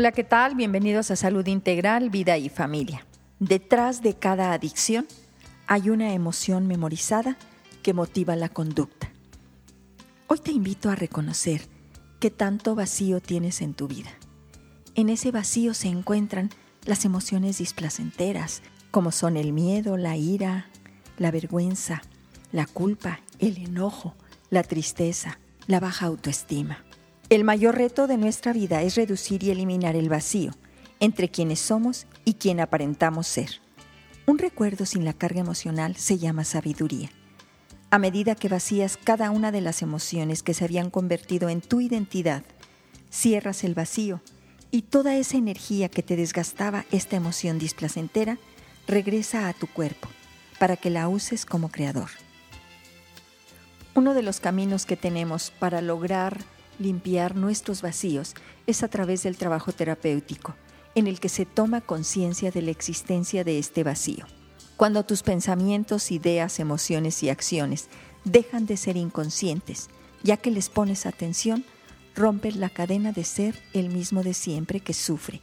Hola, ¿qué tal? Bienvenidos a Salud Integral, Vida y Familia. Detrás de cada adicción hay una emoción memorizada que motiva la conducta. Hoy te invito a reconocer qué tanto vacío tienes en tu vida. En ese vacío se encuentran las emociones displacenteras, como son el miedo, la ira, la vergüenza, la culpa, el enojo, la tristeza, la baja autoestima. El mayor reto de nuestra vida es reducir y eliminar el vacío entre quienes somos y quien aparentamos ser. Un recuerdo sin la carga emocional se llama sabiduría. A medida que vacías cada una de las emociones que se habían convertido en tu identidad, cierras el vacío y toda esa energía que te desgastaba esta emoción displacentera regresa a tu cuerpo para que la uses como creador. Uno de los caminos que tenemos para lograr limpiar nuestros vacíos es a través del trabajo terapéutico, en el que se toma conciencia de la existencia de este vacío. Cuando tus pensamientos, ideas, emociones y acciones dejan de ser inconscientes, ya que les pones atención, rompes la cadena de ser el mismo de siempre que sufre.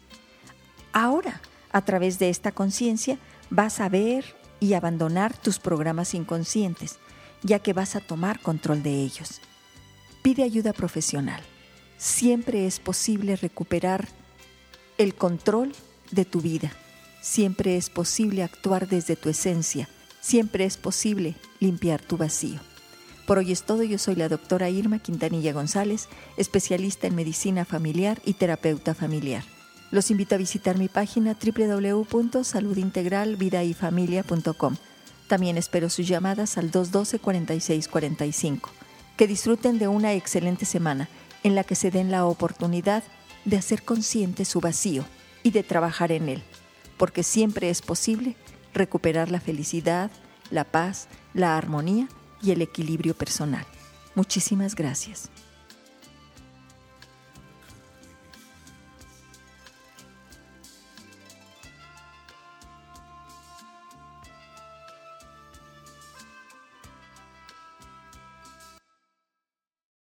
Ahora, a través de esta conciencia, vas a ver y abandonar tus programas inconscientes, ya que vas a tomar control de ellos. Pide ayuda profesional. Siempre es posible recuperar el control de tu vida. Siempre es posible actuar desde tu esencia. Siempre es posible limpiar tu vacío. Por hoy es todo. Yo soy la doctora Irma Quintanilla González, especialista en medicina familiar y terapeuta familiar. Los invito a visitar mi página www.saludintegralvidayfamilia.com. También espero sus llamadas al 212-4645. Que disfruten de una excelente semana en la que se den la oportunidad de hacer consciente su vacío y de trabajar en él, porque siempre es posible recuperar la felicidad, la paz, la armonía y el equilibrio personal. Muchísimas gracias.